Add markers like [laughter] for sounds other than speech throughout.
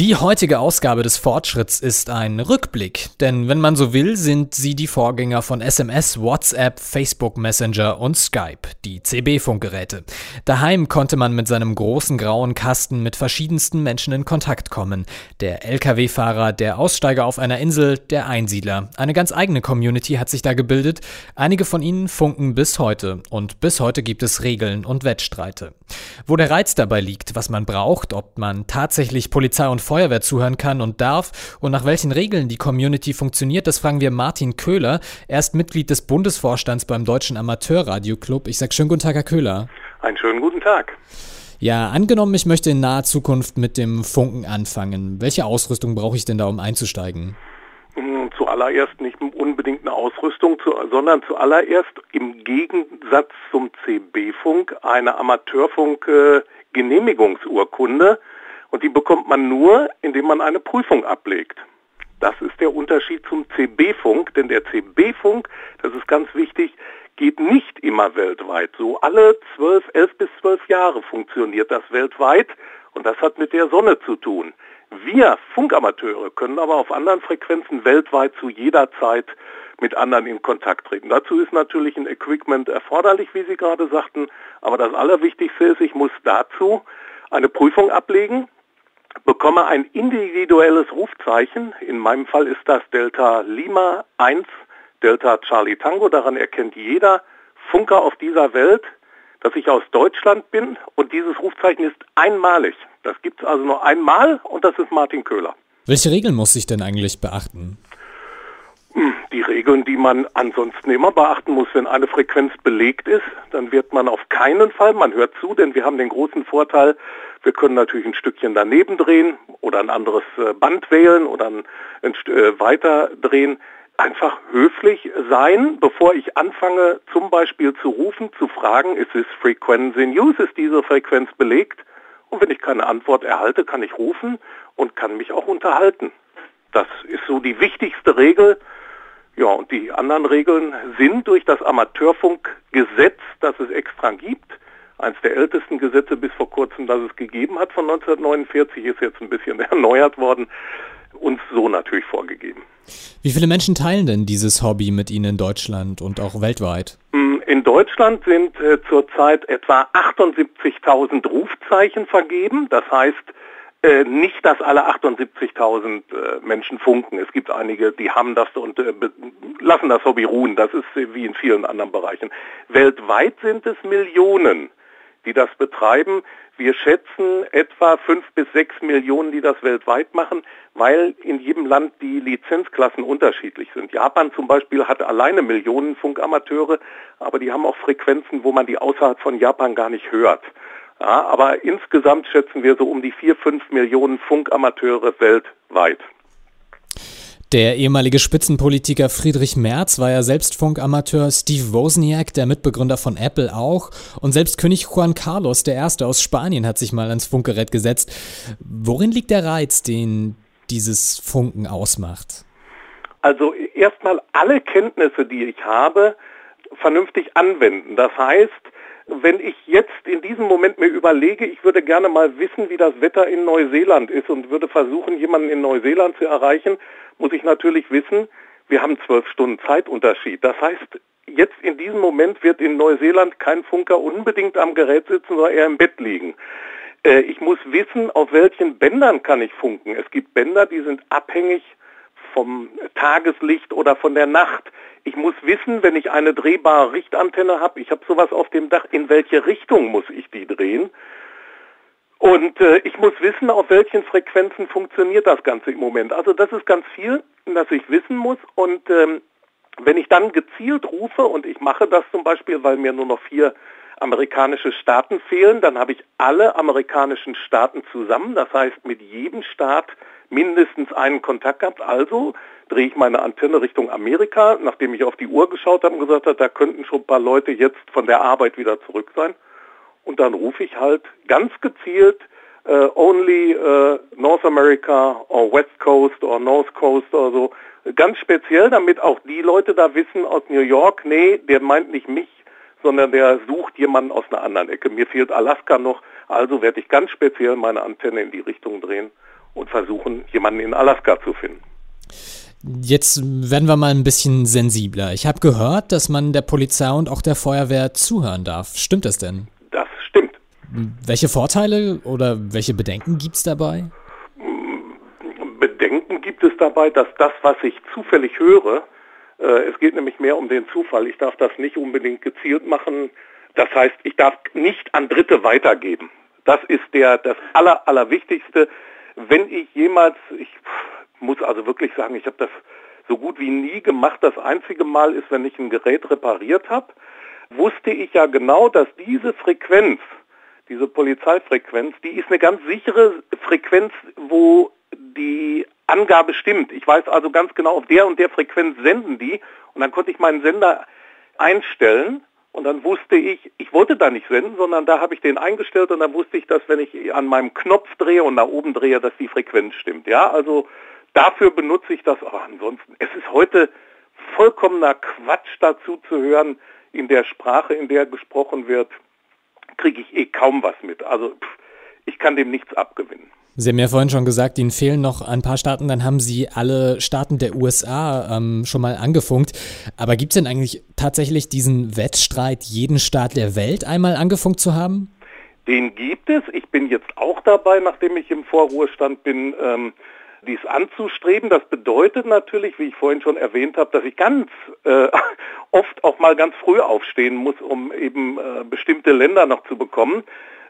Die heutige Ausgabe des Fortschritts ist ein Rückblick, denn wenn man so will, sind sie die Vorgänger von SMS, WhatsApp, Facebook Messenger und Skype, die CB-Funkgeräte. Daheim konnte man mit seinem großen grauen Kasten mit verschiedensten Menschen in Kontakt kommen. Der Lkw-Fahrer, der Aussteiger auf einer Insel, der Einsiedler. Eine ganz eigene Community hat sich da gebildet. Einige von ihnen funken bis heute und bis heute gibt es Regeln und Wettstreite. Wo der Reiz dabei liegt, was man braucht, ob man tatsächlich Polizei und Feuerwehr zuhören kann und darf und nach welchen Regeln die Community funktioniert, das fragen wir Martin Köhler. Er ist Mitglied des Bundesvorstands beim Deutschen Amateurradioclub. Ich sage schönen guten Tag, Herr Köhler. Einen schönen guten Tag. Ja, angenommen, ich möchte in naher Zukunft mit dem Funken anfangen. Welche Ausrüstung brauche ich denn da, um einzusteigen? Hm, zuallererst nicht unbedingt eine Ausrüstung, sondern zuallererst im Gegensatz zum CB-Funk eine Amateurfunk-Genehmigungsurkunde. Und die bekommt man nur, indem man eine Prüfung ablegt. Das ist der Unterschied zum CB-Funk, denn der CB-Funk, das ist ganz wichtig, geht nicht immer weltweit. So alle zwölf, elf bis zwölf Jahre funktioniert das weltweit und das hat mit der Sonne zu tun. Wir Funkamateure können aber auf anderen Frequenzen weltweit zu jeder Zeit mit anderen in Kontakt treten. Dazu ist natürlich ein Equipment erforderlich, wie Sie gerade sagten, aber das Allerwichtigste ist, ich muss dazu eine Prüfung ablegen, bekomme ein individuelles Rufzeichen. In meinem Fall ist das Delta Lima 1, Delta Charlie Tango. Daran erkennt jeder Funker auf dieser Welt, dass ich aus Deutschland bin und dieses Rufzeichen ist einmalig. Das gibt es also nur einmal und das ist Martin Köhler. Welche Regeln muss ich denn eigentlich beachten? Hm, die Regeln, die man ansonsten immer beachten muss, wenn eine Frequenz belegt ist, dann wird man auf keinen Fall, man hört zu, denn wir haben den großen Vorteil, wir können natürlich ein Stückchen daneben drehen oder ein anderes äh, Band wählen oder ein, ein äh, weiter drehen. Einfach höflich sein, bevor ich anfange, zum Beispiel zu rufen, zu fragen, ist es Frequency in Use, ist diese Frequenz belegt? Und wenn ich keine Antwort erhalte, kann ich rufen und kann mich auch unterhalten. Das ist so die wichtigste Regel, ja, und die anderen Regeln sind durch das Amateurfunkgesetz, das es extra gibt, eines der ältesten Gesetze bis vor kurzem, das es gegeben hat, von 1949, ist jetzt ein bisschen [laughs] erneuert worden, uns so natürlich vorgegeben. Wie viele Menschen teilen denn dieses Hobby mit Ihnen in Deutschland und auch weltweit? Hm, in Deutschland sind äh, zurzeit etwa 78.000 Rufzeichen vergeben. Das heißt, äh, nicht, dass alle 78.000 äh, Menschen funken. Es gibt einige, die haben das und äh, lassen das Hobby ruhen. Das ist wie in vielen anderen Bereichen. Weltweit sind es Millionen, die das betreiben. Wir schätzen etwa fünf bis sechs Millionen, die das weltweit machen, weil in jedem Land die Lizenzklassen unterschiedlich sind. Japan zum Beispiel hat alleine Millionen Funkamateure, aber die haben auch Frequenzen, wo man die außerhalb von Japan gar nicht hört. Ja, aber insgesamt schätzen wir so um die vier, fünf Millionen Funkamateure weltweit. Der ehemalige Spitzenpolitiker Friedrich Merz war ja selbst Funkamateur, Steve Wozniak, der Mitbegründer von Apple auch, und selbst König Juan Carlos I. aus Spanien hat sich mal ans Funkgerät gesetzt. Worin liegt der Reiz, den dieses Funken ausmacht? Also erstmal alle Kenntnisse, die ich habe, vernünftig anwenden. Das heißt, wenn ich jetzt in diesem Moment mir überlege, ich würde gerne mal wissen, wie das Wetter in Neuseeland ist und würde versuchen, jemanden in Neuseeland zu erreichen, muss ich natürlich wissen, wir haben zwölf Stunden Zeitunterschied. Das heißt, jetzt in diesem Moment wird in Neuseeland kein Funker unbedingt am Gerät sitzen, sondern eher im Bett liegen. Äh, ich muss wissen, auf welchen Bändern kann ich funken. Es gibt Bänder, die sind abhängig vom Tageslicht oder von der Nacht. Ich muss wissen, wenn ich eine drehbare Richtantenne habe, ich habe sowas auf dem Dach, in welche Richtung muss ich die drehen? Und äh, ich muss wissen, auf welchen Frequenzen funktioniert das Ganze im Moment. Also das ist ganz viel, das ich wissen muss. Und ähm, wenn ich dann gezielt rufe, und ich mache das zum Beispiel, weil mir nur noch vier amerikanische Staaten fehlen, dann habe ich alle amerikanischen Staaten zusammen. Das heißt, mit jedem Staat mindestens einen Kontakt gehabt. Also drehe ich meine Antenne Richtung Amerika, nachdem ich auf die Uhr geschaut habe und gesagt habe, da könnten schon ein paar Leute jetzt von der Arbeit wieder zurück sein. Und dann rufe ich halt ganz gezielt uh, only uh, North America or West Coast or North Coast oder so. Ganz speziell, damit auch die Leute da wissen aus New York, nee, der meint nicht mich, sondern der sucht jemanden aus einer anderen Ecke. Mir fehlt Alaska noch, also werde ich ganz speziell meine Antenne in die Richtung drehen und versuchen, jemanden in Alaska zu finden. Jetzt werden wir mal ein bisschen sensibler. Ich habe gehört, dass man der Polizei und auch der Feuerwehr zuhören darf. Stimmt das denn? Das stimmt. Welche Vorteile oder welche Bedenken gibt es dabei? Bedenken gibt es dabei, dass das, was ich zufällig höre, äh, es geht nämlich mehr um den Zufall. Ich darf das nicht unbedingt gezielt machen. Das heißt, ich darf nicht an Dritte weitergeben. Das ist der, das Aller, Allerwichtigste. Wenn ich jemals, ich muss also wirklich sagen, ich habe das so gut wie nie gemacht. Das einzige Mal ist, wenn ich ein Gerät repariert habe, wusste ich ja genau, dass diese Frequenz, diese Polizeifrequenz, die ist eine ganz sichere Frequenz, wo die Angabe stimmt. Ich weiß also ganz genau, auf der und der Frequenz senden die und dann konnte ich meinen Sender einstellen und dann wusste ich, ich wollte da nicht senden, sondern da habe ich den eingestellt und dann wusste ich, dass wenn ich an meinem Knopf drehe und nach oben drehe, dass die Frequenz stimmt. Ja, also dafür benutze ich das. Aber ansonsten, es ist heute vollkommener Quatsch dazu zu hören, in der Sprache, in der gesprochen wird, kriege ich eh kaum was mit. Also ich kann dem nichts abgewinnen. Sie haben ja vorhin schon gesagt, Ihnen fehlen noch ein paar Staaten. Dann haben Sie alle Staaten der USA ähm, schon mal angefunkt. Aber gibt es denn eigentlich tatsächlich diesen Wettstreit, jeden Staat der Welt einmal angefunkt zu haben? Den gibt es. Ich bin jetzt auch dabei, nachdem ich im Vorruhestand bin, ähm, dies anzustreben. Das bedeutet natürlich, wie ich vorhin schon erwähnt habe, dass ich ganz äh, [laughs] oft auch mal ganz früh aufstehen muss, um eben äh, bestimmte Länder noch zu bekommen.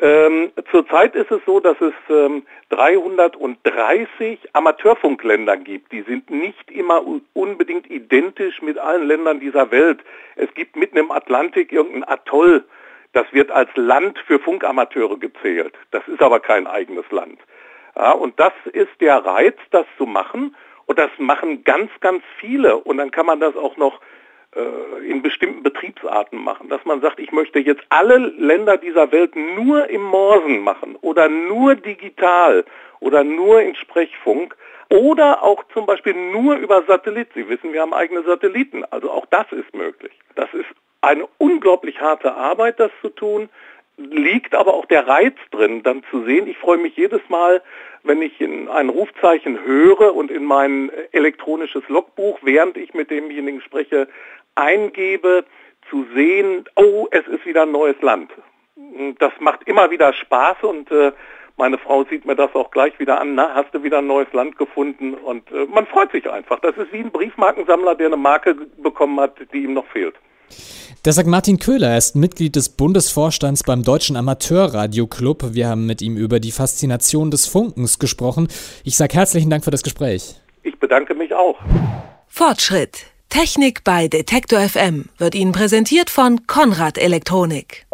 Ähm, zurzeit ist es so, dass es ähm, 330 Amateurfunkländer gibt. Die sind nicht immer unbedingt identisch mit allen Ländern dieser Welt. Es gibt mitten im Atlantik irgendein Atoll, das wird als Land für Funkamateure gezählt. Das ist aber kein eigenes Land. Ja, und das ist der Reiz, das zu machen. Und das machen ganz, ganz viele. Und dann kann man das auch noch äh, in bestimmten Betriebsarten machen, dass man sagt, ich möchte jetzt alle Länder dieser Welt nur im Morsen machen oder nur digital oder nur in Sprechfunk oder auch zum Beispiel nur über Satellit. Sie wissen, wir haben eigene Satelliten, also auch das ist möglich. Das ist eine unglaublich harte Arbeit, das zu tun, liegt aber auch der Reiz drin, dann zu sehen. Ich freue mich jedes Mal, wenn ich in ein Rufzeichen höre und in mein elektronisches Logbuch, während ich mit demjenigen spreche, eingebe, zu sehen, oh, es ist wieder ein neues Land. Das macht immer wieder Spaß und äh, meine Frau sieht mir das auch gleich wieder an, na, hast du wieder ein neues Land gefunden und äh, man freut sich einfach. Das ist wie ein Briefmarkensammler, der eine Marke bekommen hat, die ihm noch fehlt. Das sagt Martin Köhler, er ist Mitglied des Bundesvorstands beim Deutschen Amateurradio-Club. Wir haben mit ihm über die Faszination des Funkens gesprochen. Ich sage herzlichen Dank für das Gespräch. Ich bedanke mich auch. Fortschritt Technik bei Detektor FM wird Ihnen präsentiert von Konrad Elektronik.